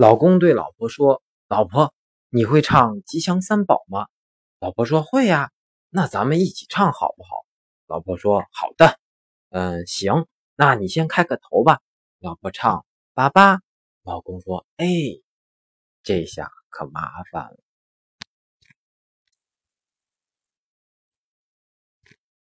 老公对老婆说，老婆，你会唱吉祥三宝吗？老婆说会呀，那咱们一起唱好不好？老婆说好的。嗯，行，那你先开个头吧。老婆唱，爸爸。老公说，哎，这下可麻烦了。